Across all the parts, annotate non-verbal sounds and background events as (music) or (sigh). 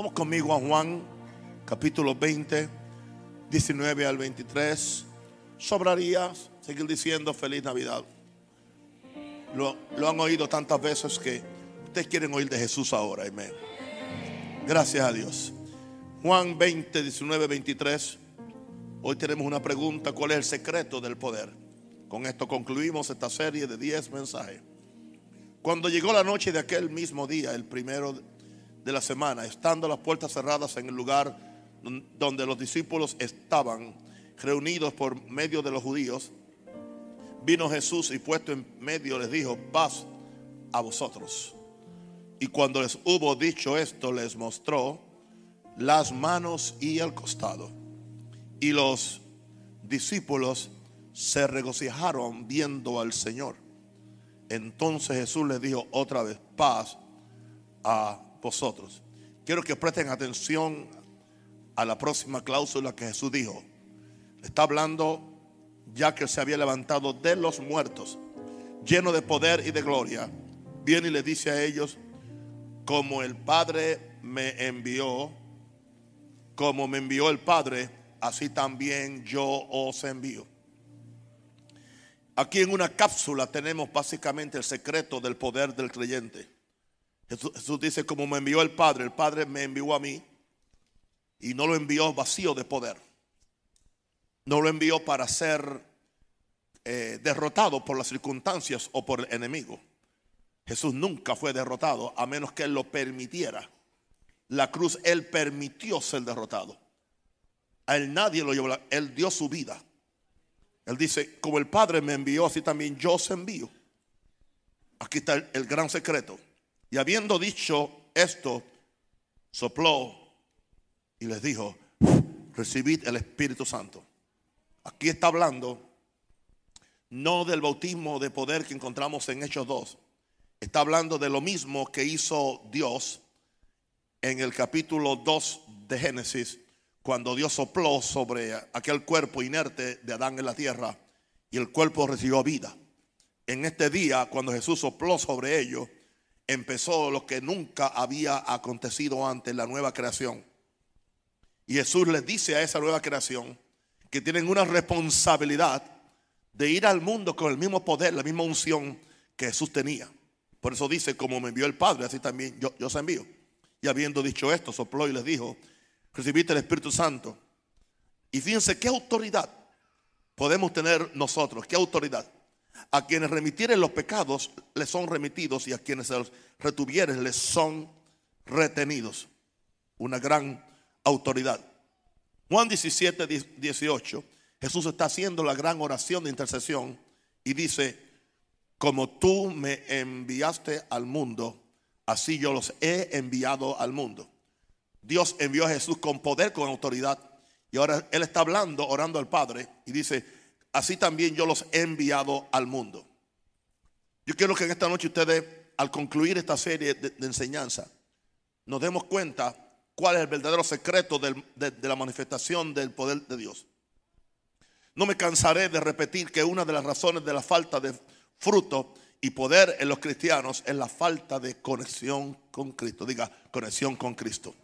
Vamos conmigo a Juan, capítulo 20, 19 al 23. Sobraría seguir diciendo feliz Navidad. Lo, lo han oído tantas veces que ustedes quieren oír de Jesús ahora. Amén. Gracias a Dios. Juan 20, 19, 23. Hoy tenemos una pregunta. ¿Cuál es el secreto del poder? Con esto concluimos esta serie de 10 mensajes. Cuando llegó la noche de aquel mismo día, el primero de la semana, estando las puertas cerradas en el lugar donde los discípulos estaban reunidos por medio de los judíos, vino Jesús y puesto en medio les dijo, paz a vosotros. Y cuando les hubo dicho esto, les mostró las manos y el costado. Y los discípulos se regocijaron viendo al Señor. Entonces Jesús les dijo otra vez, paz a vosotros. Quiero que presten atención a la próxima cláusula que Jesús dijo. Está hablando ya que se había levantado de los muertos, lleno de poder y de gloria. Viene y le dice a ellos, como el Padre me envió, como me envió el Padre, así también yo os envío. Aquí en una cápsula tenemos básicamente el secreto del poder del creyente. Jesús, dice, como me envió el Padre, el Padre me envió a mí y no lo envió vacío de poder. No lo envió para ser eh, derrotado por las circunstancias o por el enemigo. Jesús nunca fue derrotado a menos que Él lo permitiera. La cruz Él permitió ser derrotado. A Él nadie lo llevó, Él dio su vida. Él dice, como el Padre me envió, así también yo os envío. Aquí está el gran secreto. Y habiendo dicho esto, sopló y les dijo, recibid el Espíritu Santo. Aquí está hablando no del bautismo de poder que encontramos en Hechos 2. Está hablando de lo mismo que hizo Dios en el capítulo 2 de Génesis, cuando Dios sopló sobre aquel cuerpo inerte de Adán en la tierra y el cuerpo recibió vida. En este día, cuando Jesús sopló sobre ellos, empezó lo que nunca había acontecido antes, la nueva creación. Y Jesús les dice a esa nueva creación que tienen una responsabilidad de ir al mundo con el mismo poder, la misma unción que Jesús tenía. Por eso dice, como me envió el Padre, así también yo, yo os envío. Y habiendo dicho esto, sopló y les dijo, recibiste el Espíritu Santo. Y fíjense qué autoridad podemos tener nosotros, qué autoridad. A quienes remitieren los pecados les son remitidos y a quienes se los retuvieren les son retenidos. Una gran autoridad. Juan 17, 18, Jesús está haciendo la gran oración de intercesión y dice, como tú me enviaste al mundo, así yo los he enviado al mundo. Dios envió a Jesús con poder, con autoridad. Y ahora Él está hablando, orando al Padre y dice, así también yo los he enviado al mundo. Yo quiero que en esta noche ustedes, al concluir esta serie de, enseñanza, nos demos cuenta cuál es el verdadero secreto de, de la manifestación del poder de Dios. No me cansaré de repetir que una de las razones de la falta de fruto y poder en los cristianos es la falta de conexión con Cristo. Diga, conexión con Cristo.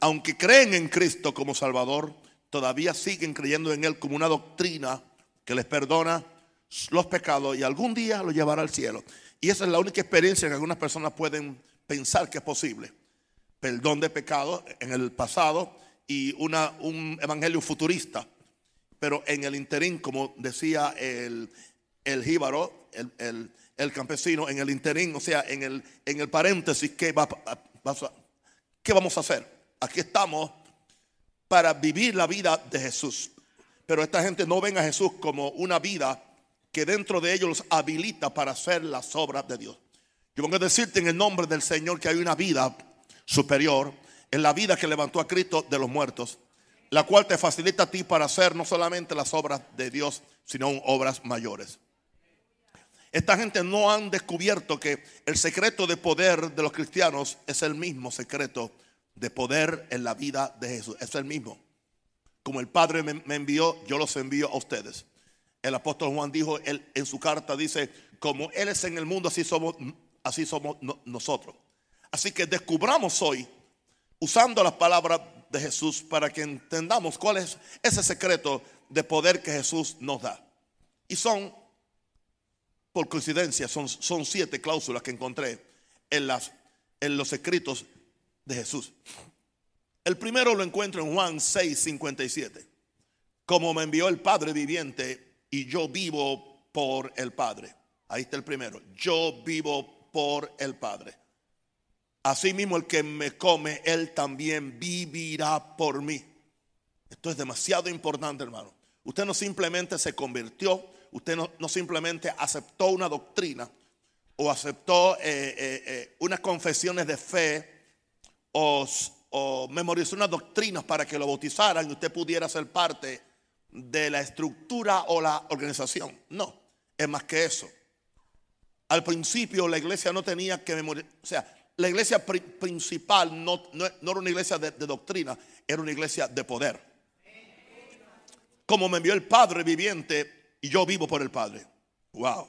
Aunque creen en Cristo como Salvador, todavía siguen creyendo en Él como una doctrina que les perdona los pecados y algún día los llevará al cielo. Y esa es la única experiencia que algunas personas pueden pensar que es posible. Perdón de pecados en el pasado y una, un evangelio futurista. Pero en el interín, como decía el, el jíbaro, el, el, campesino, en el interín, o sea, en el, en el paréntesis, ¿qué, va, ¿qué vamos a hacer? Aquí estamos para vivir la vida de Jesús. Pero esta gente no ven a Jesús como una vida que dentro de ellos los habilita para hacer las obras de Dios. Yo vengo a decirte en el nombre del Señor que hay una vida superior, en la vida que levantó a Cristo de los muertos, la cual te facilita a ti para hacer no solamente las obras de Dios, sino obras mayores. Esta gente no han descubierto que el secreto de poder de los cristianos es el mismo secreto de poder en la vida de Jesús. Es el mismo. Como el Padre me, envió, yo los envío a ustedes. El apóstol Juan dijo él, en su carta, dice, como Él es en el mundo, así somos, así somos nosotros. Así que descubramos hoy usando las palabras de Jesús para que entendamos cuál es ese secreto de poder que Jesús nos da. Y son, por coincidencia, son, son siete cláusulas que encontré en, las, en los escritos de Jesús. El primero lo encuentro en Juan 6, 57. Como me envió el Padre viviente y yo vivo por el Padre. Ahí está el primero. Yo vivo por el Padre. Asimismo el que me come, él también vivirá por mí. Esto es demasiado importante, hermano. Usted no simplemente se convirtió, usted no, simplemente aceptó una doctrina o aceptó eh, eh, eh, unas confesiones de fe o, memorizó unas doctrinas para que lo bautizaran y usted pudiera ser parte de la estructura o la organización. No, es más que eso. Al principio la iglesia no tenía que memorizar, o sea, la iglesia principal no, no, era una iglesia de, doctrina, era una iglesia de poder. Como me envió el Padre viviente y yo vivo por el Padre. Wow.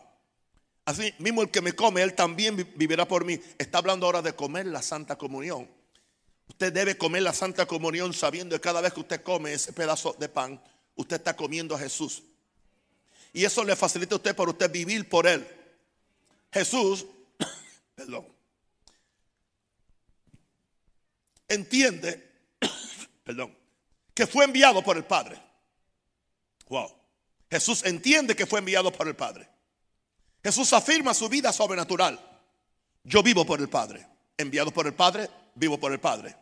Así mismo el que me come, él también vivirá por mí. Está hablando ahora de comer la Santa Comunión. Usted debe comer la Santa Comunión sabiendo que cada vez que usted come ese pedazo de pan, usted está comiendo a Jesús. Y eso le facilita a usted para usted vivir por Él. Jesús, (coughs) perdón, entiende, (coughs) perdón, que fue enviado por el Padre. Wow. Jesús entiende que fue enviado por el Padre. Jesús afirma su vida sobrenatural. Yo vivo por el Padre. Enviado por el Padre, vivo por el Padre.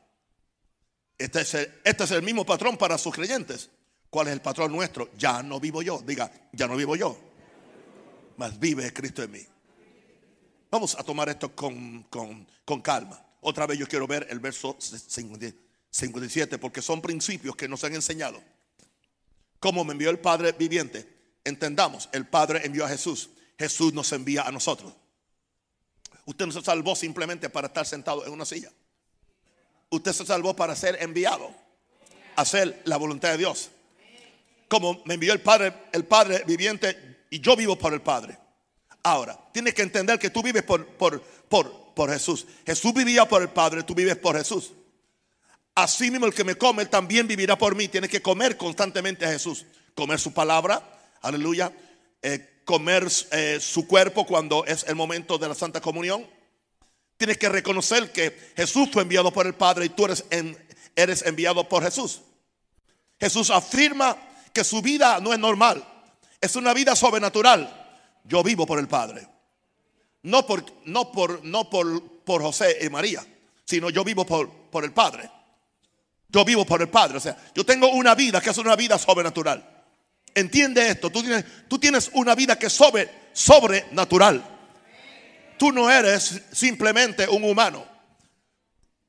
Este es el, este es el mismo patrón para sus creyentes. ¿Cuál es el patrón nuestro? Ya no vivo yo. Diga, ya no vivo yo. Mas vive Cristo en mí. Vamos a tomar esto con, con calma. Otra vez yo quiero ver el verso 57 porque son principios que nos han enseñado. Como me envió el Padre viviente, entendamos, el Padre envió a Jesús. Jesús nos envía a nosotros. Usted no se salvó simplemente para estar sentado en una silla. Usted se salvó para ser enviado a hacer la voluntad de Dios. Como me envió el Padre, el Padre viviente y yo vivo por el Padre. Ahora, tienes que entender que tú vives por, por, por, por Jesús. Jesús vivía por el Padre, tú vives por Jesús. Así mismo el que me come también vivirá por mí. Tienes que comer constantemente a Jesús. Comer su palabra, aleluya. Eh, comer eh, su cuerpo cuando es el momento de la Santa Comunión. Tienes que reconocer que Jesús fue enviado por el Padre y tú eres, eres enviado por Jesús. Jesús afirma que su vida no es normal, es una vida sobrenatural. Yo vivo por el Padre. No por, no por, no por, por José y María, sino yo vivo por, por el Padre. Yo vivo por el Padre. O sea, yo tengo una vida que es una vida sobrenatural. Entiende esto. Tú tienes, tú tienes una vida que es sobre, sobrenatural. Tú no eres simplemente un humano.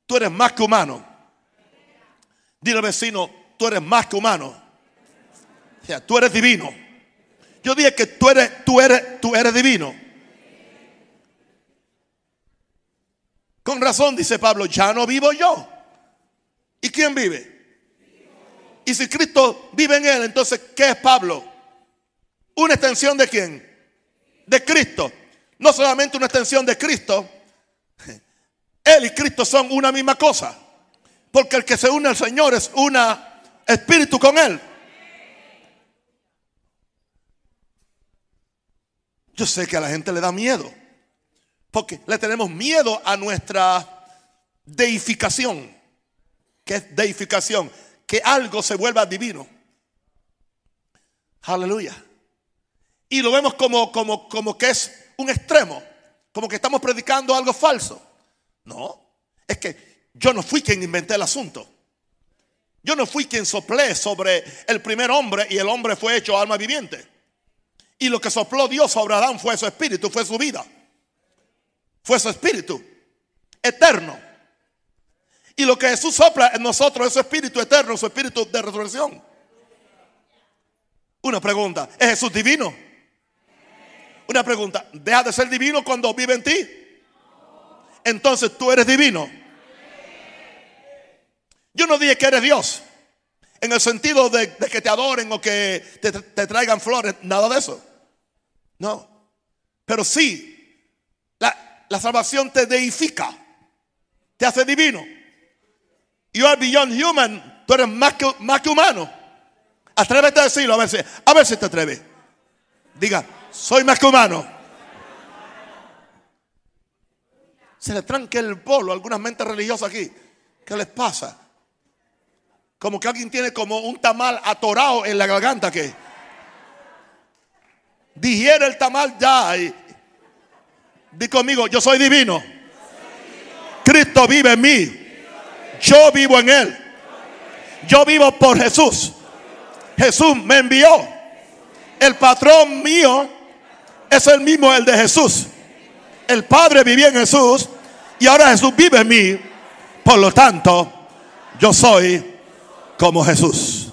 Tú eres más que humano. Dile al vecino, tú eres más que humano. O sea, tú eres divino. Yo dije que tú eres, tú eres, tú eres divino. Con razón dice Pablo, ya no vivo yo. ¿Y quién vive? Y si Cristo vive en él, entonces, ¿qué es Pablo? ¿Una extensión de quién? De Cristo. No solamente una extensión de Cristo. (laughs) Él y Cristo son una misma cosa. Porque el que se une al Señor es un espíritu con Él. Yo sé que a la gente le da miedo. Porque le tenemos miedo a nuestra deificación. ¿Qué es deificación? Que algo se vuelva divino. Aleluya. Y lo vemos como, como, como que es un extremo. Como que estamos predicando algo falso. No. Es que yo no fui quien inventé el asunto. Yo no fui quien soplé sobre el primer hombre y el hombre fue hecho alma viviente. Y lo que sopló Dios sobre Adán fue su espíritu, fue su vida. Fue su espíritu eterno. Y lo que Jesús sopla en nosotros es su espíritu eterno, su espíritu de resurrección. Una pregunta, ¿es Jesús divino? Una pregunta, ¿deja de ser divino cuando vive en ti? Entonces tú eres divino. Yo no dije que eres Dios. En el sentido de, que te adoren o que te traigan flores, nada de eso. No. Pero sí, la, salvación te deifica, te hace divino. You are beyond human. Tú eres más que, más que humano. Atrévete a decirlo, a ver si, a ver si te atreves. Diga, soy más que humano. Se le tranque el polo a algunas mentes religiosas aquí. ¿Qué les pasa? Como que alguien tiene como un tamal atorado en la garganta que digiere el tamal ya. Y, di conmigo, yo soy divino. Cristo vive en mí. Yo vivo en Él. Yo vivo por Jesús. Jesús me envió. El patrón mío es el mismo, el de Jesús. El Padre vivía en Jesús y ahora Jesús vive en mí. Por lo tanto, yo soy como Jesús.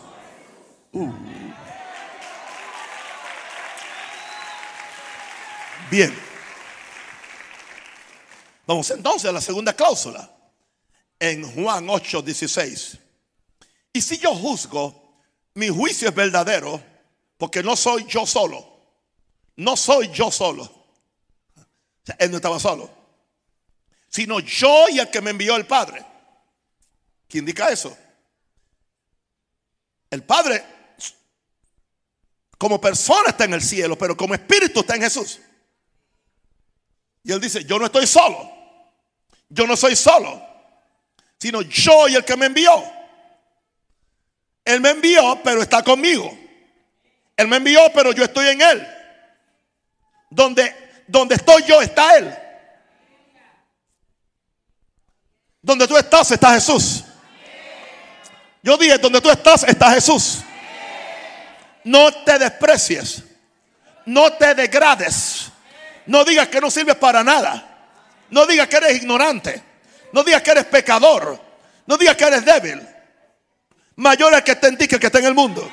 Uh. Bien. Vamos entonces a la segunda cláusula. En Juan 8, 16. Y si yo juzgo, mi juicio es verdadero, porque no soy yo solo. No soy yo solo. él no estaba solo. Sino yo y el que me envió el Padre. ¿Qué indica eso? El Padre como persona está en el cielo, pero como espíritu está en Jesús. Y él dice, yo no estoy solo. Yo no soy solo, sino yo y el que me envió. Él me envió, pero está conmigo. Él me envió, pero yo estoy en él. Donde, donde estoy yo está él. Donde tú estás está Jesús. Yo dije, donde tú estás está Jesús. No te desprecies. No te degrades. No digas que no sirves para nada. No digas que eres ignorante. No digas que eres pecador. No digas que eres débil. Mayor es el que está en ti que el que está en el mundo.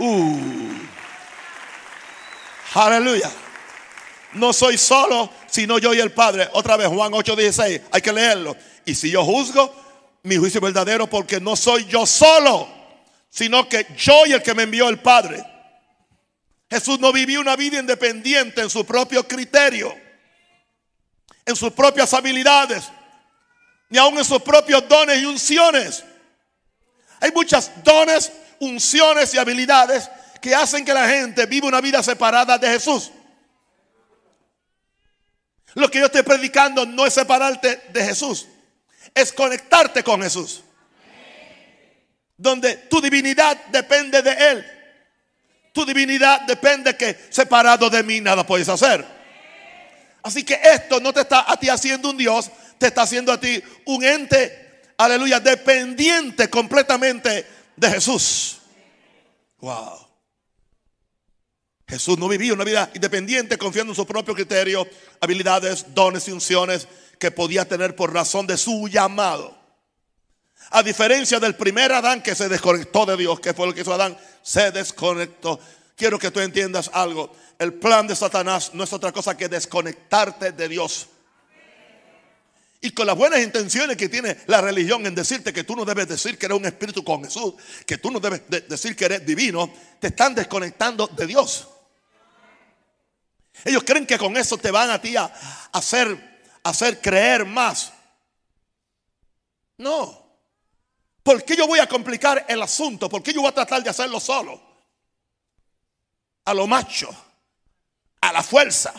Uh. Aleluya. No soy solo, sino yo y el Padre. Otra vez, Juan 8:16. Hay que leerlo. Y si yo juzgo, mi juicio es verdadero porque no soy yo solo, sino que yo y el que me envió el Padre. Jesús no vivió una vida independiente en su propio criterio, en sus propias habilidades, ni aun en sus propios dones y unciones. Hay muchas dones, unciones y habilidades que hacen que la gente viva una vida separada de Jesús. Lo que yo estoy predicando no es separarte de Jesús, es conectarte con Jesús. Donde tu divinidad depende de Él. Tu divinidad depende que separado de mí nada puedes hacer. Así que esto no te está a ti haciendo un Dios, te está haciendo a ti un ente, aleluya, dependiente completamente de Jesús. Wow. Jesús no vivía una vida independiente confiando en su propio criterio, habilidades, dones y unciones que podía tener por razón de su llamado. A diferencia del primer Adán que se desconectó de Dios, que fue lo que hizo Adán, se desconectó. Quiero que tú entiendas algo. El plan de Satanás no es otra cosa que desconectarte de Dios. Y con las buenas intenciones que tiene la religión en decirte que tú no debes decir que eres un espíritu con Jesús, que tú no debes decir que eres divino, te están desconectando de Dios. Ellos creen que con eso te van a ti a hacer, hacer creer más. No. ¿Por qué yo voy a complicar el asunto? ¿Por qué yo voy a tratar de hacerlo solo? A lo macho, a la fuerza,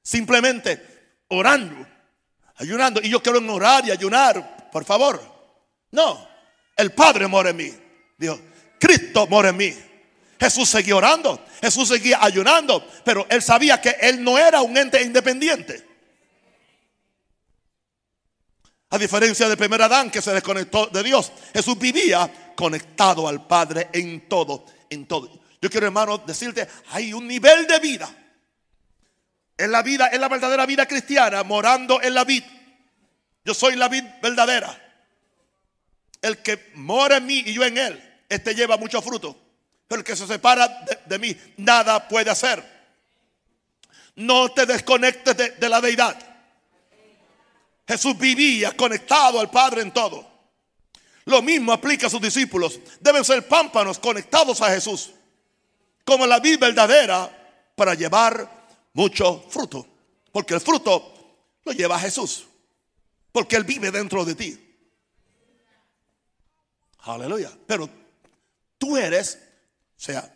simplemente orando, ayunando. Y yo quiero orar y ayunar, por favor. No, el Padre mora en mí. Dios, Cristo mora en mí. Jesús seguía orando, Jesús seguía ayunando, pero él sabía que él no era un ente independiente. A diferencia del primer Adán que se desconectó de Dios, Jesús vivía conectado al Padre en todo, en todo. Yo quiero, hermano, decirte, hay un nivel de vida. En la vida, en la verdadera vida cristiana, morando en la vid. Yo soy la vid verdadera. El que mora en mí y yo en él, este lleva mucho fruto. Pero el que se separa de, mí, nada puede hacer. No te desconectes de, la deidad. Jesús vivía conectado al Padre en todo. Lo mismo aplica a sus discípulos. Deben ser pámpanos conectados a Jesús. Como la vida verdadera para llevar mucho fruto. Porque el fruto lo lleva a Jesús. Porque Él vive dentro de ti. Aleluya. Pero tú eres, o sea,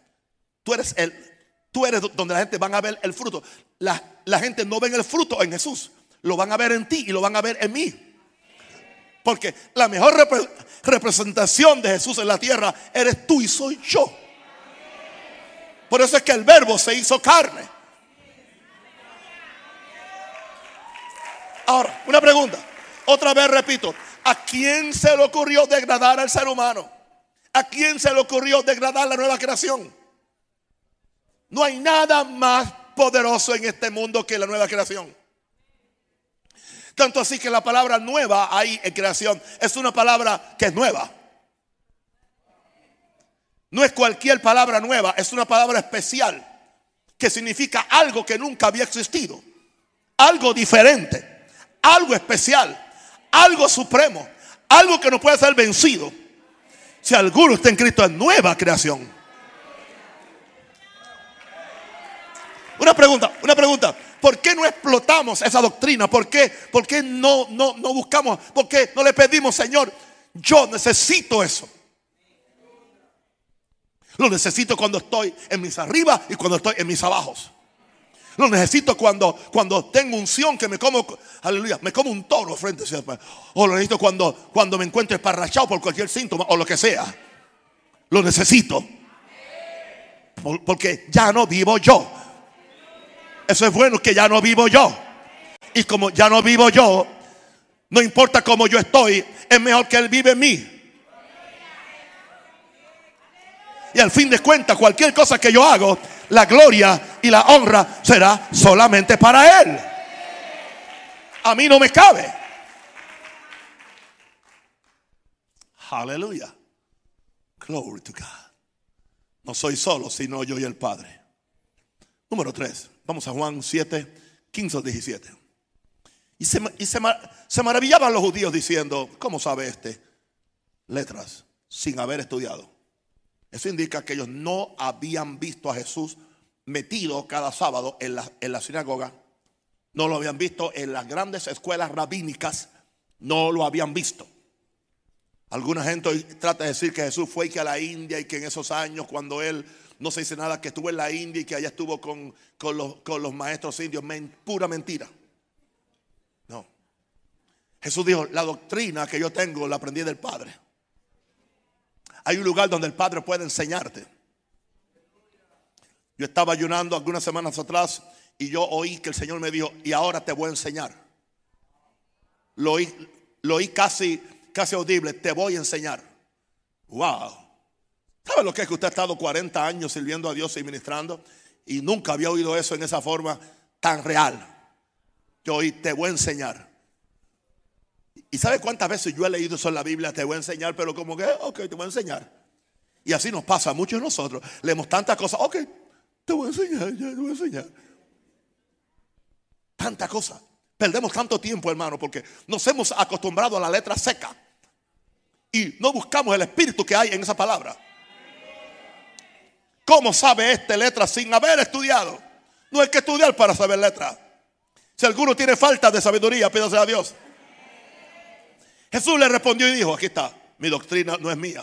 tú eres el, tú eres donde la gente van a ver el fruto. La, la gente no ve el fruto en Jesús. Lo van a ver en ti y lo van a ver en mí. Porque la mejor representación de Jesús en la tierra eres tú y soy yo. Por eso es que el verbo se hizo carne. Ahora, una pregunta. Otra vez repito. ¿A quién se le ocurrió degradar al ser humano? ¿A quién se le ocurrió degradar la nueva creación? No hay nada más poderoso en este mundo que la nueva creación. Tanto así que la palabra nueva ahí en creación es una palabra que es nueva. No es cualquier palabra nueva, es una palabra especial que significa algo que nunca había existido, algo diferente, algo especial, algo supremo, algo que no puede ser vencido. Si alguno está en Cristo es nueva creación. Una pregunta, una pregunta. ¿Por qué no explotamos esa doctrina? ¿Por qué, por qué no, no, no buscamos? ¿Por qué no le pedimos, Señor, yo necesito eso? Lo necesito cuando estoy en mis arriba y cuando estoy en mis abajos. Lo necesito cuando, cuando tengo unción que me como, aleluya, me como un toro frente a Señor. O lo necesito cuando, cuando me encuentro esparrachado por cualquier síntoma o lo que sea. Lo necesito. Porque ya no vivo yo. Eso es bueno que ya no vivo yo. Y como ya no vivo yo, no importa cómo yo estoy, es mejor que Él vive en mí. Y al fin de cuentas, cualquier cosa que yo hago, la gloria y la honra será solamente para Él. A mí no me cabe. Aleluya. Glory to God. No soy solo, sino yo y el Padre. Número 3. Vamos a Juan 7, 15 al 17. Y, se, se maravillaban los judíos diciendo, ¿cómo sabe este? Letras, sin haber estudiado. Eso indica que ellos no habían visto a Jesús metido cada sábado en la, en la sinagoga. No lo habían visto en las grandes escuelas rabínicas. No lo habían visto. Alguna gente hoy trata de decir que Jesús fue que a la India y que en esos años cuando él no se dice nada que estuvo en la India y que allá estuvo con, los, con los, maestros indios. pura mentira. No. Jesús dijo, la doctrina que yo tengo la aprendí del Padre. Hay un lugar donde el Padre puede enseñarte. Yo estaba ayunando algunas semanas atrás y yo oí que el Señor me dijo, y ahora te voy a enseñar. Lo oí, casi, casi audible, te voy a enseñar. Wow. ¿Sabe lo que es que usted ha estado 40 años sirviendo a Dios y ministrando? Y nunca había oído eso en esa forma tan real. Yo oí, te voy a enseñar. ¿Y sabe cuántas veces yo he leído eso en la Biblia? Te voy a enseñar, pero como que, ok, te voy a enseñar. Y así nos pasa a muchos de nosotros. Leemos tantas cosas, ok, te voy a enseñar, ya te voy a enseñar. Tanta cosa. Perdemos tanto tiempo, hermano, porque nos hemos acostumbrado a la letra seca. Y no buscamos el espíritu que hay en esa palabra. ¿Cómo sabe esta letra sin haber estudiado? No hay que estudiar para saber letra. Si alguno tiene falta de sabiduría, pídase a Dios. Jesús le respondió y dijo, aquí está, mi doctrina no es mía.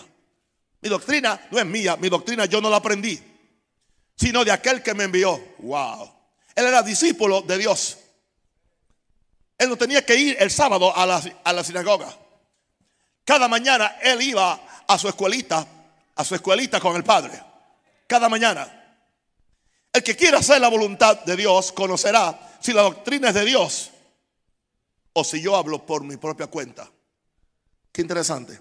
Mi doctrina no es mía, mi doctrina yo no la aprendí, sino de aquel que me envió. Wow. Él era discípulo de Dios. Él no tenía que ir el sábado a la, a la sinagoga. Cada mañana él iba a su escuelita, a su escuelita con el Padre. Cada mañana. El que quiera hacer la voluntad de Dios conocerá si la doctrina es de Dios o si yo hablo por mi propia cuenta. Qué interesante.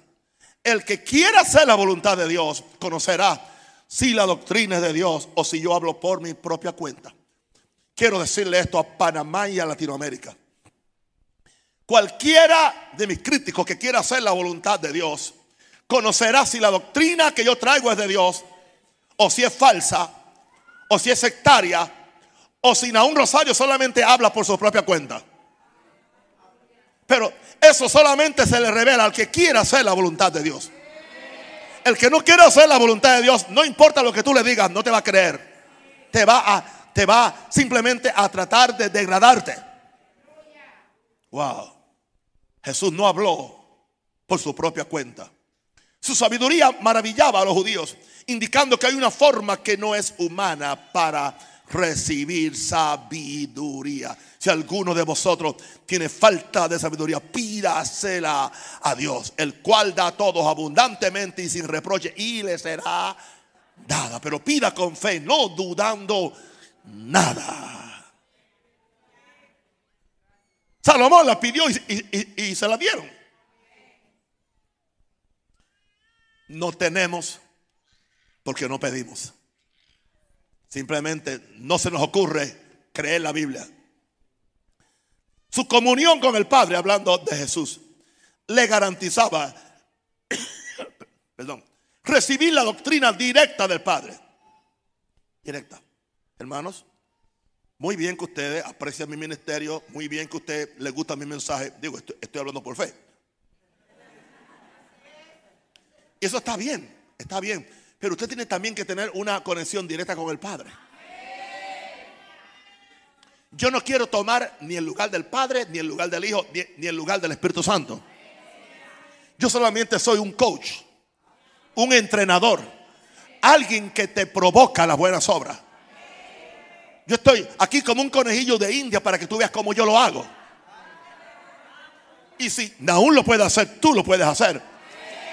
El que quiera hacer la voluntad de Dios conocerá si la doctrina es de Dios o si yo hablo por mi propia cuenta. Quiero decirle esto a Panamá y a Latinoamérica. Cualquiera de mis críticos que quiera hacer la voluntad de Dios conocerá si la doctrina que yo traigo es de Dios o si es falsa o si es sectaria o si un Rosario solamente habla por su propia cuenta. Pero eso solamente se le revela al que quiera hacer la voluntad de Dios. El que no quiere hacer la voluntad de Dios, no importa lo que tú le digas, no te va a creer. Te va a, te va simplemente a tratar de degradarte. Wow. Jesús no habló por su propia cuenta. Su sabiduría maravillaba a los judíos, indicando que hay una forma que no es humana para recibir sabiduría. Si alguno de vosotros tiene falta de sabiduría, pídasela a Dios, el cual da a todos abundantemente y sin reproche, y le será dada. Pero pida con fe, no dudando nada. Salomón la pidió y, se la dieron. No tenemos porque no pedimos. Simplemente no se nos ocurre creer la Biblia. Su comunión con el Padre, hablando de Jesús, le garantizaba, (coughs) perdón, recibir la doctrina directa del Padre. Directa. Hermanos, muy bien que ustedes aprecian mi ministerio, muy bien que a usted le gusta mi mensaje. Digo, estoy, hablando por fe. Y eso está bien, está bien. Pero usted tiene también que tener una conexión directa con el Padre. Yo no quiero tomar ni el lugar del Padre, ni el lugar del Hijo, ni, el lugar del Espíritu Santo. Yo solamente soy un coach, un entrenador, alguien que te provoca las buenas obras. Yo estoy aquí como un conejillo de India para que tú veas cómo yo lo hago. Y si aún lo puede hacer, tú lo puedes hacer.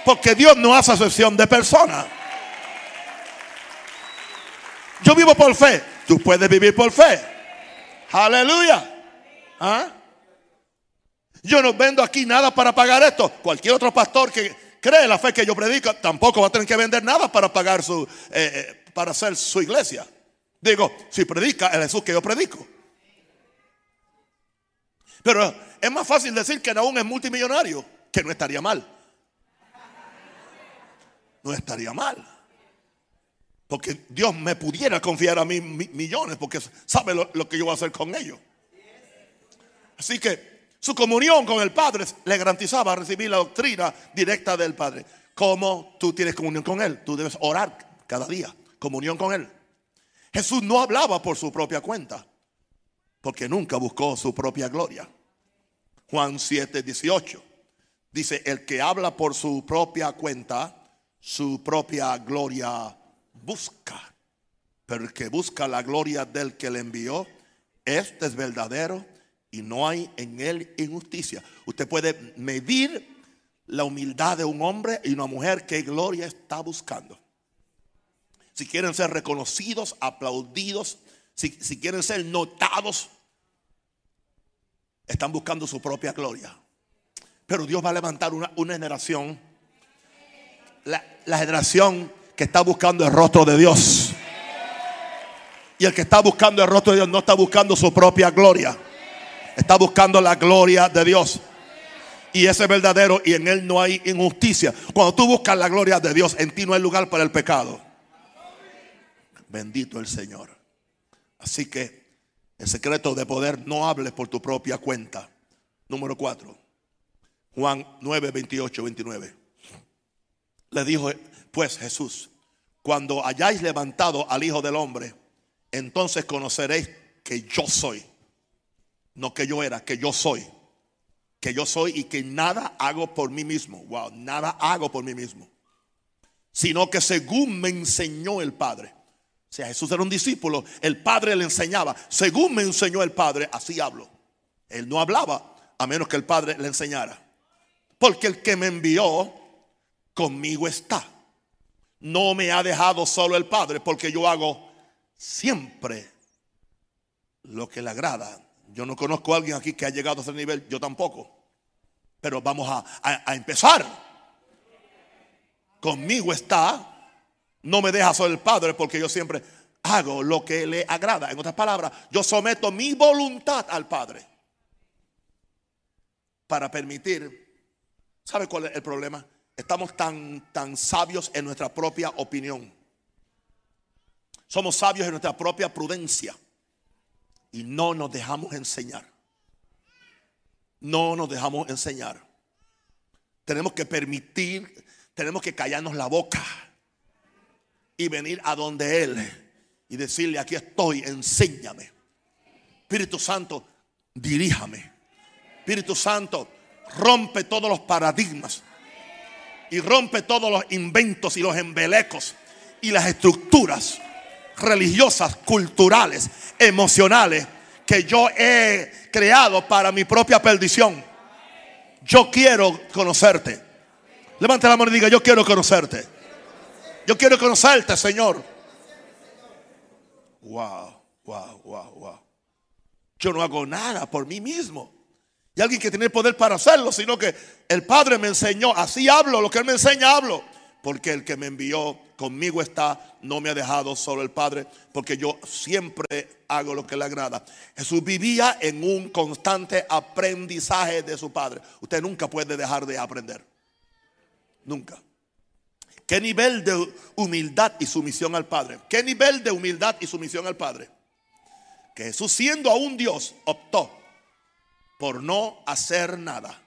Porque Dios no hace excepción de personas. Yo vivo por fe. Tú puedes vivir por fe. Aleluya. ¿Ah? Yo no vendo aquí nada para pagar esto. Cualquier otro pastor que cree la fe que yo predico tampoco va a tener que vender nada para pagar su, eh, eh, para hacer su iglesia. Digo, si predica el Jesús que yo predico. Pero es más fácil decir que aún es multimillonario, que no estaría mal. No estaría mal. Porque Dios me pudiera confiar a mí millones, porque sabe lo, que yo voy a hacer con ellos. Así que su comunión con el Padre le garantizaba recibir la doctrina directa del Padre. ¿Cómo tú tienes comunión con Él? Tú debes orar cada día, comunión con Él. Jesús no hablaba por su propia cuenta, porque nunca buscó su propia gloria. Juan 7, 18 dice, el que habla por su propia cuenta, su propia gloria busca. Pero el que busca la gloria del que le envió, este es verdadero y no hay en él injusticia. Usted puede medir la humildad de un hombre y una mujer que gloria está buscando si quieren ser reconocidos, aplaudidos, si, quieren ser notados, están buscando su propia gloria. Pero Dios va a levantar una, generación, la, la generación que está buscando el rostro de Dios. Y el que está buscando el rostro de Dios no está buscando su propia gloria. Está buscando la gloria de Dios. Y ese es verdadero y en él no hay injusticia. Cuando tú buscas la gloria de Dios, en ti no hay lugar para el pecado. Bendito el Señor. Así que el secreto de poder no hables por tu propia cuenta. Número 4. Juan 9, 28, 29. Le dijo pues Jesús, cuando hayáis levantado al Hijo del Hombre, entonces conoceréis que yo soy. No que yo era, que yo soy. Que yo soy y que nada hago por mí mismo. Wow, nada hago por mí mismo. Sino que según me enseñó el Padre. O sea, Jesús era un discípulo, el Padre le enseñaba. Según me enseñó el Padre, así hablo. Él no hablaba a menos que el Padre le enseñara. Porque el que me envió conmigo está. No me ha dejado solo el Padre, porque yo hago siempre lo que le agrada. Yo no conozco a alguien aquí que ha llegado a ese nivel, yo tampoco. Pero vamos a, a empezar. Conmigo está no me deja solo el Padre porque yo siempre hago lo que le agrada. En otras palabras, yo someto mi voluntad al Padre para permitir. ¿Sabe cuál es el problema? Estamos tan, tan sabios en nuestra propia opinión. Somos sabios en nuestra propia prudencia. Y no nos dejamos enseñar. No nos dejamos enseñar. Tenemos que permitir, tenemos que callarnos la boca y venir a donde Él y decirle, aquí estoy, enséñame. Espíritu Santo, diríjame. Espíritu Santo, rompe todos los paradigmas y rompe todos los inventos y los embelecos y las estructuras religiosas, culturales, emocionales que yo he creado para mi propia perdición. Yo quiero conocerte. Levante la mano y diga, yo quiero conocerte. Yo quiero conocerte, Señor. Wow, wow, wow, wow. Yo no hago nada por mí mismo. Y alguien que tiene el poder para hacerlo, sino que el Padre me enseñó, así hablo, lo que Él me enseña hablo. Porque el que me envió conmigo está, no me ha dejado solo el Padre, porque yo siempre hago lo que le agrada. Jesús vivía en un constante aprendizaje de su Padre. Usted nunca puede dejar de aprender. Nunca. ¿Qué nivel de humildad y sumisión al Padre? ¿Qué nivel de humildad y sumisión al Padre? Que Jesús siendo aún Dios optó por no hacer nada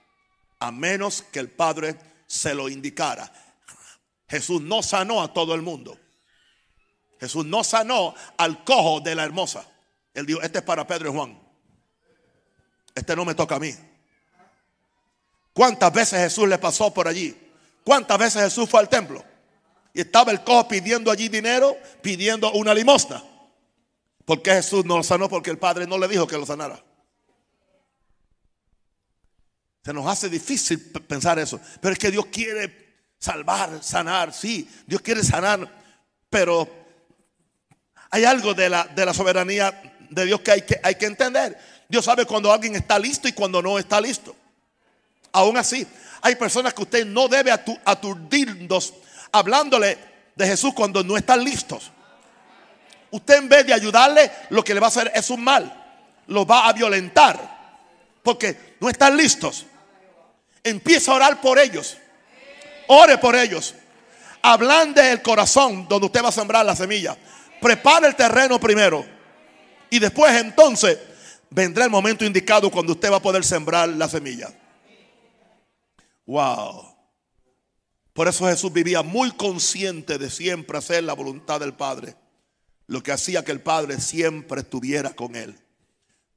a menos que el Padre se lo indicara. Jesús no sanó a todo el mundo. Jesús no sanó al cojo de la hermosa. Él dijo, este es para Pedro y Juan. Este no me toca a mí. ¿Cuántas veces Jesús le pasó por allí? ¿Cuántas veces Jesús fue al templo? Y estaba el cojo pidiendo allí dinero, pidiendo una limosna. ¿Por qué Jesús no lo sanó? Porque el Padre no le dijo que lo sanara. Se nos hace difícil pensar eso. Pero es que Dios quiere salvar, sanar. Sí, Dios quiere sanar. Pero hay algo de la, soberanía de Dios que hay, que hay que entender. Dios sabe cuando alguien está listo y cuando no está listo. Aún así, hay personas que usted no debe aturdirnos hablándole de Jesús cuando no están listos. Usted en vez de ayudarle, lo que le va a hacer es un mal. Lo va a violentar. Porque no están listos. Empieza a orar por ellos. Ore por ellos. Hablan del corazón donde usted va a sembrar la semilla. Prepare el terreno primero. Y después entonces vendrá el momento indicado cuando usted va a poder sembrar la semilla. Wow. Por eso Jesús vivía muy consciente de siempre hacer la voluntad del Padre. Lo que hacía que el Padre siempre estuviera con él.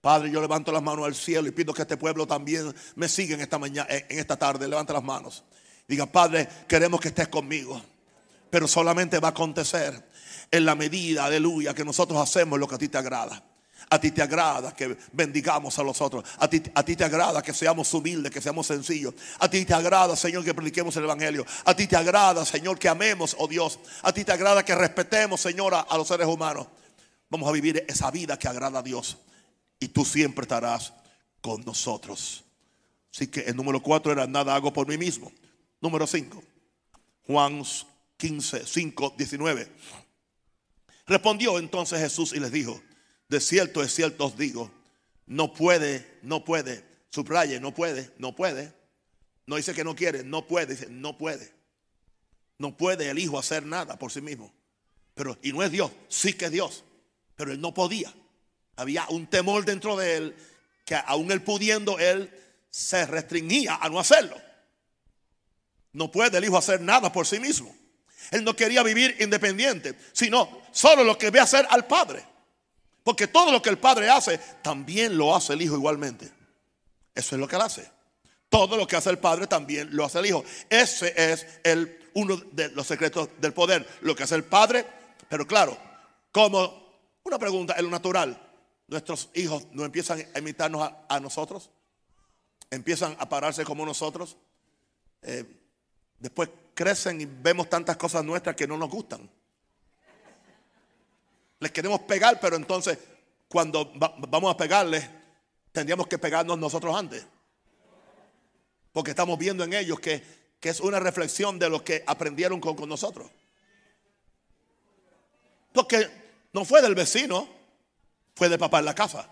Padre, yo levanto las manos al cielo y pido que este pueblo también me siga en esta mañana, en esta tarde. Levanta las manos. Diga, Padre, queremos que estés conmigo. Pero solamente va a acontecer en la medida, aleluya, que nosotros hacemos lo que a ti te agrada. A ti te agrada que bendigamos a los otros. A ti, a ti te agrada que seamos humildes, que seamos sencillos. A ti te agrada, Señor, que prediquemos el Evangelio. A ti te agrada, Señor, que amemos, oh Dios. A ti te agrada que respetemos, Señor, a los seres humanos. Vamos a vivir esa vida que agrada a Dios y tú siempre estarás con nosotros. Así que el número cuatro era nada hago por mí mismo. Número cinco, Juan 15, 5, 19. Respondió entonces Jesús y les dijo, de cierto, de cierto os digo, no puede, no puede, subraye, no puede, no puede. No dice que no quiere, no puede, dice, no puede. No puede el Hijo hacer nada por sí mismo. Pero, y no es Dios, sí que es Dios, pero él no podía. Había un temor dentro de él que aún él pudiendo, él se restringía a no hacerlo. No puede el hijo hacer nada por sí mismo. Él no quería vivir independiente, sino solo lo que ve hacer al padre. Porque todo lo que el padre hace, también lo hace el hijo igualmente. Eso es lo que él hace. Todo lo que hace el padre también lo hace el hijo. Ese es el, uno de los secretos del poder. Lo que hace el padre, pero claro, como una pregunta en lo natural nuestros hijos no empiezan a imitarnos a, nosotros, empiezan a pararse como nosotros, eh, después crecen y vemos tantas cosas nuestras que no nos gustan. Les queremos pegar, pero entonces cuando vamos a pegarles, tendríamos que pegarnos nosotros antes. Porque estamos viendo en ellos que, que es una reflexión de lo que aprendieron con, con nosotros. Porque no fue del vecino, fue de papá en la casa.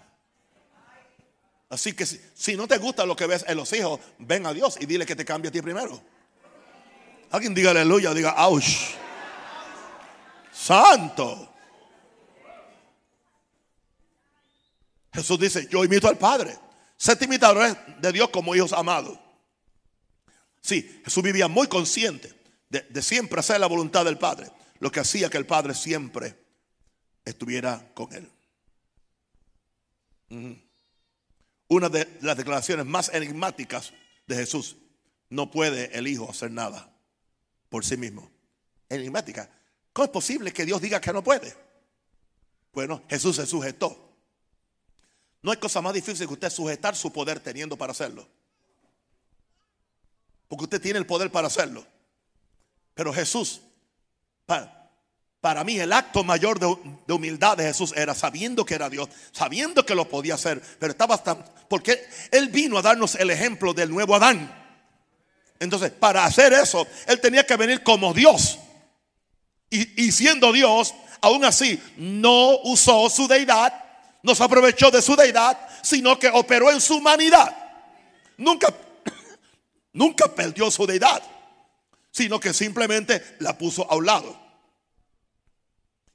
Así que si, no te gusta lo que ves en los hijos, ven a Dios y dile que te cambie a ti primero. Alguien diga aleluya, diga ouch. Santo. Jesús dice, yo imito al Padre. Sed imitadores de Dios como hijos amados. Sí, Jesús vivía muy consciente de, de siempre hacer la voluntad del Padre. Lo que hacía que el Padre siempre estuviera con él. Una de las declaraciones más enigmáticas de Jesús. No puede el Hijo hacer nada por sí mismo. Enigmática. ¿Cómo es posible que Dios diga que no puede? Bueno, Jesús se sujetó. No hay cosa más difícil que usted sujetar su poder teniendo para hacerlo. Porque usted tiene el poder para hacerlo. Pero Jesús, para, mí el acto mayor de, humildad de Jesús era sabiendo que era Dios, sabiendo que lo podía hacer, pero estaba tan, porque Él vino a darnos el ejemplo del nuevo Adán. Entonces, para hacer eso, Él tenía que venir como Dios. Y, y siendo Dios, aún así, no usó su deidad no se aprovechó de su deidad, sino que operó en su humanidad. Nunca, (coughs) nunca perdió su deidad, sino que simplemente la puso a un lado.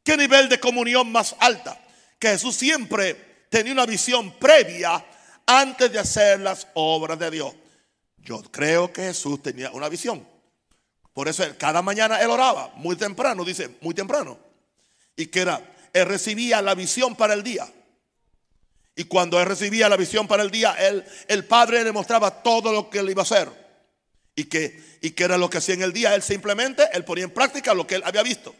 ¿Qué nivel de comunión más alta? Que Jesús siempre tenía una visión previa antes de hacer las obras de Dios. Yo creo que Jesús tenía una visión. Por eso cada mañana él oraba, muy temprano, dice, muy temprano. Y que era, él recibía la visión para el día. Y cuando él recibía la visión para el día, él, el Padre le mostraba todo lo que él iba a hacer. Y que, y que era lo que hacía en el día. Él simplemente, él ponía en práctica lo que él había visto.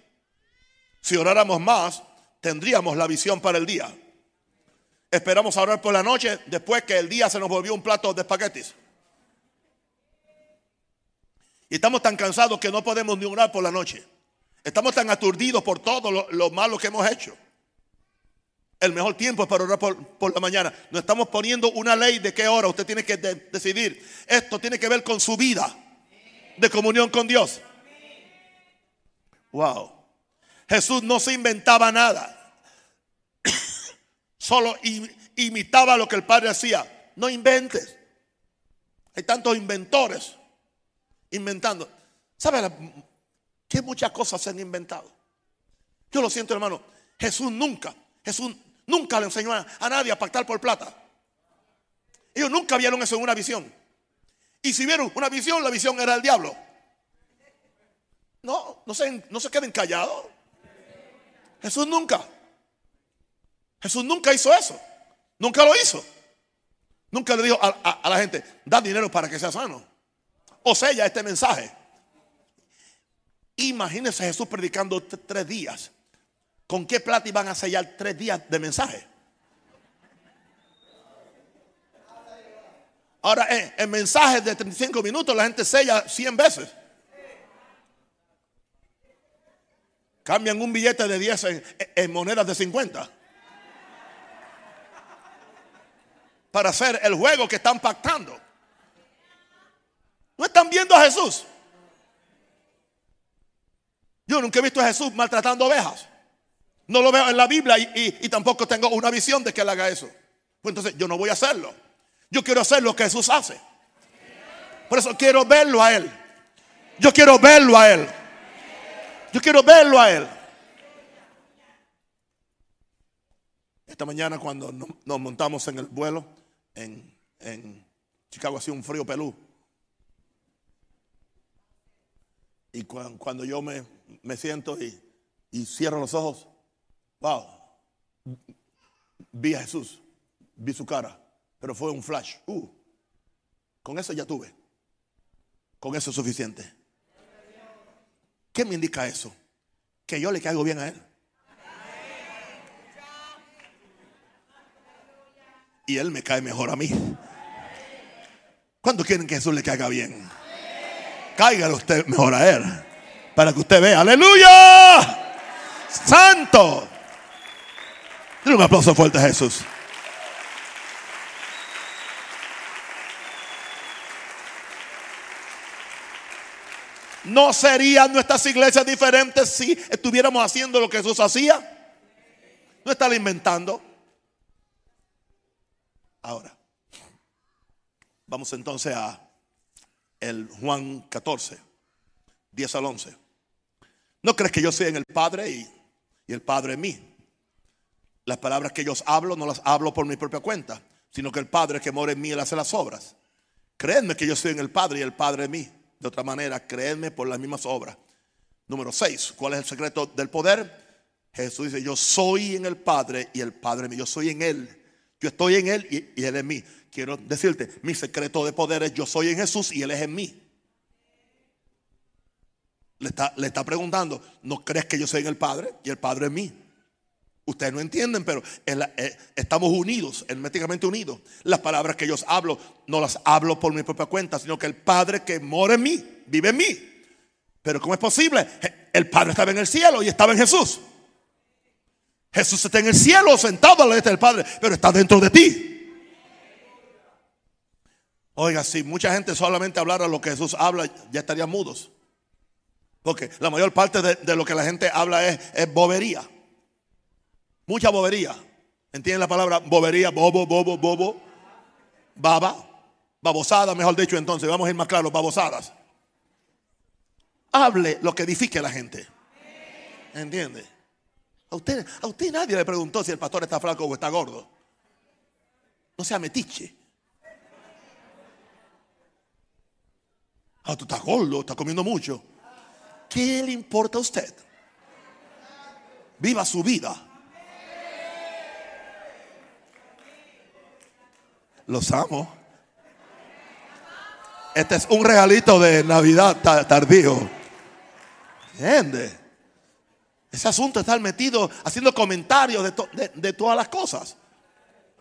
Si oráramos más, tendríamos la visión para el día. Esperamos a orar por la noche después que el día se nos volvió un plato de espaguetis. Y estamos tan cansados que no podemos ni orar por la noche. Estamos tan aturdidos por todo lo, lo malo que hemos hecho. El mejor tiempo es para orar por, la mañana. No estamos poniendo una ley de qué hora usted tiene que decidir. Esto tiene que ver con su vida de comunión con Dios. Wow. Jesús no se inventaba nada. (coughs) Solo imitaba lo que el Padre hacía. No inventes. Hay tantos inventores inventando. ¿Sabe que muchas cosas se han inventado? Yo lo siento, hermano. Jesús nunca, Jesús Nunca le enseñó a, nadie a pactar por plata. Ellos nunca vieron eso en una visión. Y si vieron una visión, la visión era el diablo. No, no se, no se queden callados. Jesús nunca. Jesús nunca hizo eso. Nunca lo hizo. Nunca le dijo a, la gente, da dinero para que sea sano. O sella este mensaje. Imagínense Jesús predicando tres días ¿Con qué plata iban a sellar tres días de mensaje? Ahora, en mensajes de 35 minutos la gente sella 100 veces. Cambian un billete de 10 en, monedas de 50. Para hacer el juego que están pactando. No están viendo a Jesús. Yo nunca he visto a Jesús maltratando ovejas. No lo veo en la Biblia y, tampoco tengo una visión de que él haga eso. Pues entonces yo no voy a hacerlo. Yo quiero hacer lo que Jesús hace. Por eso quiero verlo a Él. Yo quiero verlo a Él. Yo quiero verlo a Él. Esta mañana cuando nos montamos en el vuelo en, Chicago hacía un frío pelú. Y cuando, yo me, siento y, y cierro los ojos, Wow. Vi a Jesús, vi su cara, pero fue un flash. Uh, con eso ya tuve. Con eso es suficiente. ¿Qué me indica eso? Que yo le caigo bien a él. Y él me cae mejor a mí. ¿Cuántos quieren que Jesús le caiga bien? Cáigale usted mejor a él. Para que usted vea. Aleluya. Santo un aplauso fuerte a Jesús. ¿No serían nuestras iglesias diferentes si estuviéramos haciendo lo que Jesús hacía? No está inventando. Ahora, vamos entonces a el Juan 14, 10 al 11. ¿No crees que yo soy en el Padre y, el Padre en mí? Las palabras que yo hablo no las hablo por mi propia cuenta, sino que el Padre que mora en mí, Él hace las obras. Creedme que yo soy en el Padre y el Padre en mí. De otra manera, creedme por las mismas obras. Número 6. ¿Cuál es el secreto del poder? Jesús dice, yo soy en el Padre y el Padre en mí. Yo soy en Él. Yo estoy en Él y, Él en mí. Quiero decirte, mi secreto de poder es yo soy en Jesús y Él es en mí. Le está, le está preguntando, ¿no crees que yo soy en el Padre y el Padre en mí? Ustedes no entienden, pero eh, estamos unidos, herméticamente unidos. Las palabras que yo hablo, no las hablo por mi propia cuenta, sino que el Padre que mora en mí, vive en mí. Pero ¿cómo es posible? El Padre estaba en el cielo y estaba en Jesús. Jesús está en el cielo sentado a la derecha del Padre, pero está dentro de ti. Oiga, si mucha gente solamente hablara lo que Jesús habla, ya estarían mudos. Porque la mayor parte de, lo que la gente habla es, es bobería. Mucha bobería. ¿Entienden la palabra bobería? Bobo, bobo, bobo. Baba. Babosada, mejor dicho entonces. Vamos a ir más claros. Babosadas. Hable lo que edifique a la gente. ¿Entiende? A usted, a usted nadie le preguntó si el pastor está flaco o está gordo. No sea metiche. Ah, tú estás gordo, estás comiendo mucho. ¿Qué le importa a usted? Viva su vida. Los amo. Este es un regalito de Navidad tardío. ¿Entiende? Ese asunto está metido haciendo comentarios de, todas las cosas.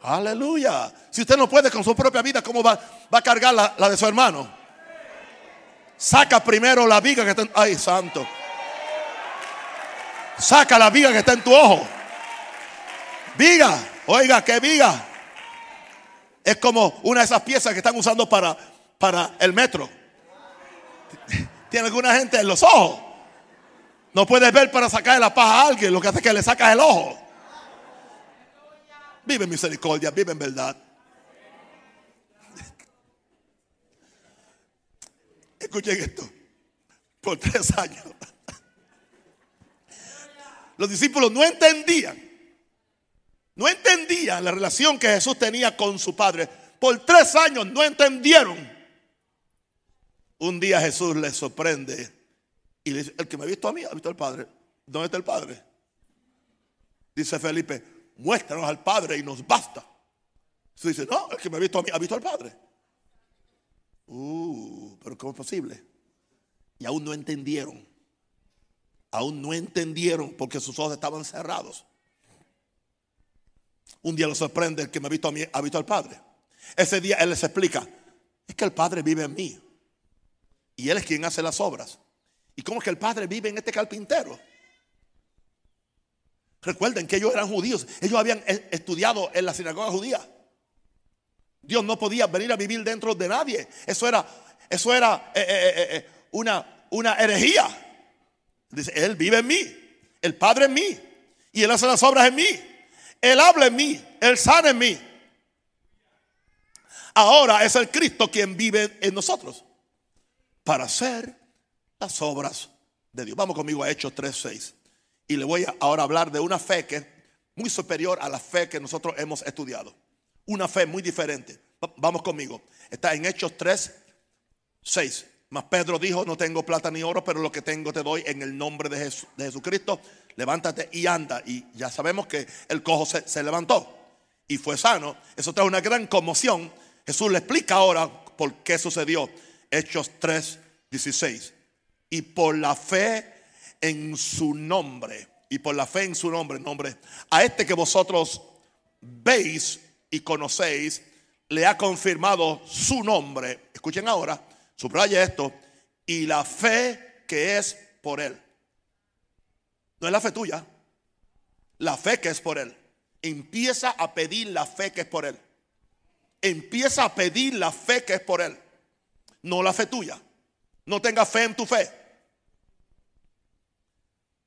Aleluya. Si usted no puede con su propia vida, ¿cómo va, a cargar la, de su hermano? Saca primero la viga que está en... ¡Ay, santo! Saca la viga que está en tu ojo. Viga, oiga, que viga. Es como una de esas piezas que están usando para, para el metro. Tiene alguna gente en los ojos. No puedes ver para sacar la paja a alguien. Lo que hace es que le sacas el ojo. Vive en misericordia, vive en verdad. Escuchen esto. Por tres años. Los discípulos no entendían no entendían la relación que Jesús tenía con su Padre. Por tres años no entendieron. Un día Jesús les sorprende y le dice, el que me ha visto a mí, ha visto al Padre. ¿Dónde está el Padre? Dice Felipe, muéstranos al Padre y nos basta. Jesús dice, no, el que me ha visto a mí, ha visto al Padre. Uh, pero ¿cómo es posible? Y aún no entendieron. Aún no entendieron porque sus ojos estaban cerrados. Un día lo sorprende el que me ha visto a mí, ha visto al Padre. Ese día Él les explica, es que el Padre vive en mí. Y Él es quien hace las obras. ¿Y cómo es que el Padre vive en este carpintero? Recuerden que ellos eran judíos. Ellos habían e, estudiado en la sinagoga judía. Dios no podía venir a vivir dentro de nadie. Eso era, eso era eh, eh, eh, una, una herejía. Dice, Él vive en mí. El Padre en mí. Y Él hace las obras en mí. Él habla en mí, Él sana en mí. Ahora es el Cristo quien vive en nosotros para hacer las obras de Dios. Vamos conmigo a Hechos 3:6. Y le voy a ahora hablar de una fe que es muy superior a la fe que nosotros hemos estudiado. Una fe muy diferente. Vamos conmigo. Está en Hechos 3:6. Mas Pedro dijo, no tengo plata ni oro, pero lo que tengo te doy en el nombre de Jesucristo levántate y anda. Y ya sabemos que el cojo se, levantó y fue sano. Eso trae una gran conmoción. Jesús le explica ahora por qué sucedió. Hechos 3, 16. Y por la fe en su nombre, y por la fe en su nombre, nombre, a este que vosotros veis y conocéis, le ha confirmado su nombre. Escuchen ahora, subraya esto, y la fe que es por él. No es la fe tuya. La fe que es por Él. Empieza a pedir la fe que es por Él. Empieza a pedir la fe que es por Él. No la fe tuya. No tengas fe en tu fe.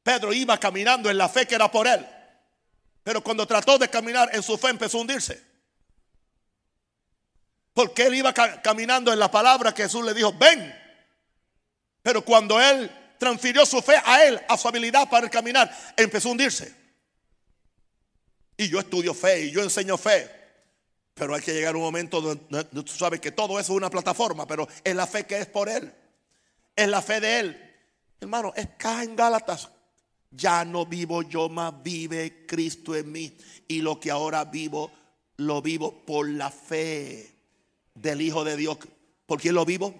Pedro iba caminando en la fe que era por Él. Pero cuando trató de caminar en su fe empezó a hundirse. Porque él iba caminando en la palabra que Jesús le dijo, ven. Pero cuando él transfirió su fe a él, a su habilidad para caminar, empezó a hundirse. Y yo estudio fe y yo enseño fe. Pero hay que llegar a un momento donde tú sabes que todo eso es una plataforma, pero es la fe que es por él. Es la fe de él. Hermano, es caja en Gálatas. Ya no vivo yo, más vive Cristo en mí. Y lo que ahora vivo, lo vivo por la fe del Hijo de Dios. ¿Por quién lo vivo?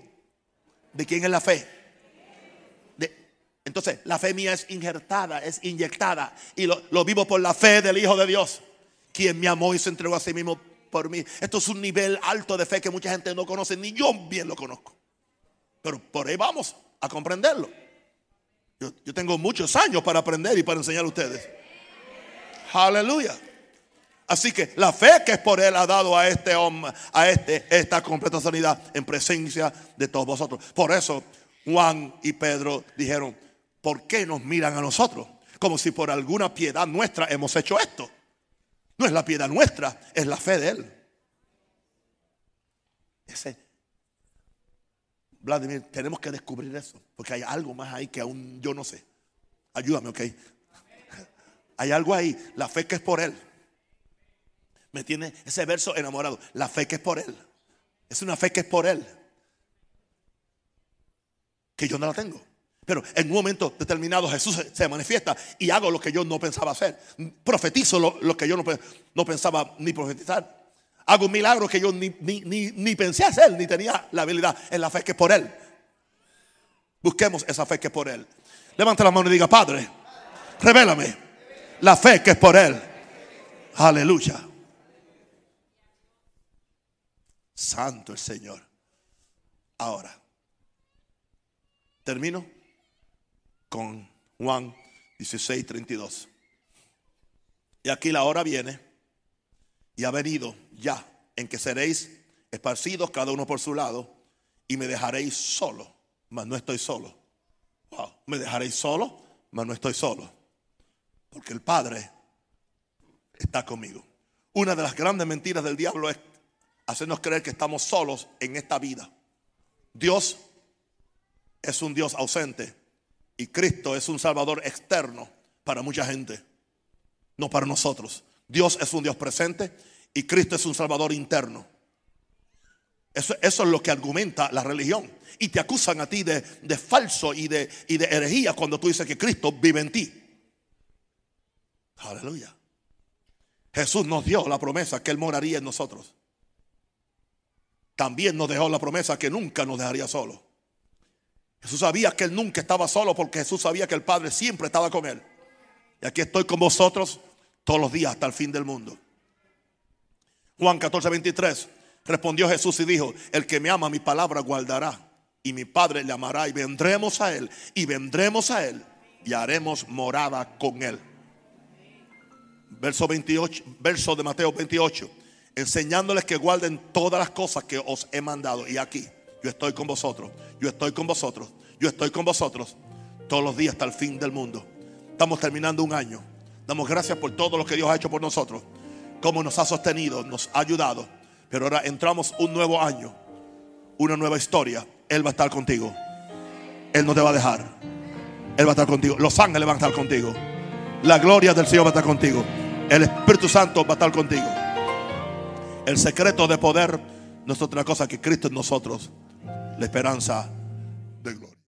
¿De quién es la fe? Entonces, la fe mía es injertada, es inyectada. Y lo, vivo por la fe del Hijo de Dios, quien me amó y se entregó a sí mismo por mí. Esto es un nivel alto de fe que mucha gente no conoce, ni yo bien lo conozco. Pero por ahí vamos a comprenderlo. Yo, yo tengo muchos años para aprender y para enseñar a ustedes. Aleluya. Así que la fe que es por él ha dado a este hombre, a este, esta completa sanidad en presencia de todos vosotros. Por eso Juan y Pedro dijeron, ¿por qué nos miran a nosotros? Como si por alguna piedad nuestra hemos hecho esto. No es la piedad nuestra, es la fe de él. Ese, Vladimir, tenemos que descubrir eso, porque hay algo más ahí que aún yo no sé. Ayúdame, ok. Hay algo ahí, la fe que es por él. Me tiene ese verso enamorado. La fe que es por Él. Es una fe que es por Él. Que yo no la tengo. Pero en un momento determinado Jesús se manifiesta y hago lo que yo no pensaba hacer. Profetizo lo, que yo no, pensaba ni profetizar. Hago un milagro que yo ni, ni, pensé hacer, ni tenía la habilidad. En la fe que es por Él. Busquemos esa fe que es por Él. Levanta la mano y diga, Padre, revélame la fe que es por Él. Aleluya. Santo el Señor. Ahora, termino con Juan 16, 32. Y aquí la hora viene y ha venido ya en que seréis esparcidos cada uno por su lado y me dejaréis solo, mas no estoy solo. Wow, me dejaréis solo, mas no estoy solo. Porque el Padre está conmigo. Una de las grandes mentiras del diablo es hacernos creer que estamos solos en esta vida. Dios es un Dios ausente y Cristo es un Salvador externo para mucha gente, no para nosotros. Dios es un Dios presente y Cristo es un Salvador interno. Eso, es lo que argumenta la religión. Y te acusan a ti de, de falso y de, y de herejía cuando tú dices que Cristo vive en ti. Aleluya. Jesús nos dio la promesa que Él moraría en nosotros también nos dejó la promesa que nunca nos dejaría solo. Jesús sabía que él nunca estaba solo porque Jesús sabía que el Padre siempre estaba con él. Y aquí estoy con vosotros todos los días hasta el fin del mundo. Juan 14, 23. Respondió Jesús y dijo, el que me ama mi palabra guardará y mi Padre le amará y vendremos a él y vendremos a él y haremos morada con él. Verso 28, verso de Mateo 28 enseñándoles que guarden todas las cosas que os he mandado. Y aquí, yo estoy con vosotros, yo estoy con vosotros, yo estoy con vosotros todos los días hasta el fin del mundo. Estamos terminando un año. Damos gracias por todo lo que Dios ha hecho por nosotros, cómo nos ha sostenido, nos ha ayudado. Pero ahora entramos un nuevo año, una nueva historia. Él va a estar contigo. Él no te va a dejar. Él va a estar contigo. Los ángeles van a estar contigo. La gloria del Señor va a estar contigo. El Espíritu Santo va a estar contigo. El secreto de poder no es otra cosa que Cristo en nosotros, la esperanza de gloria.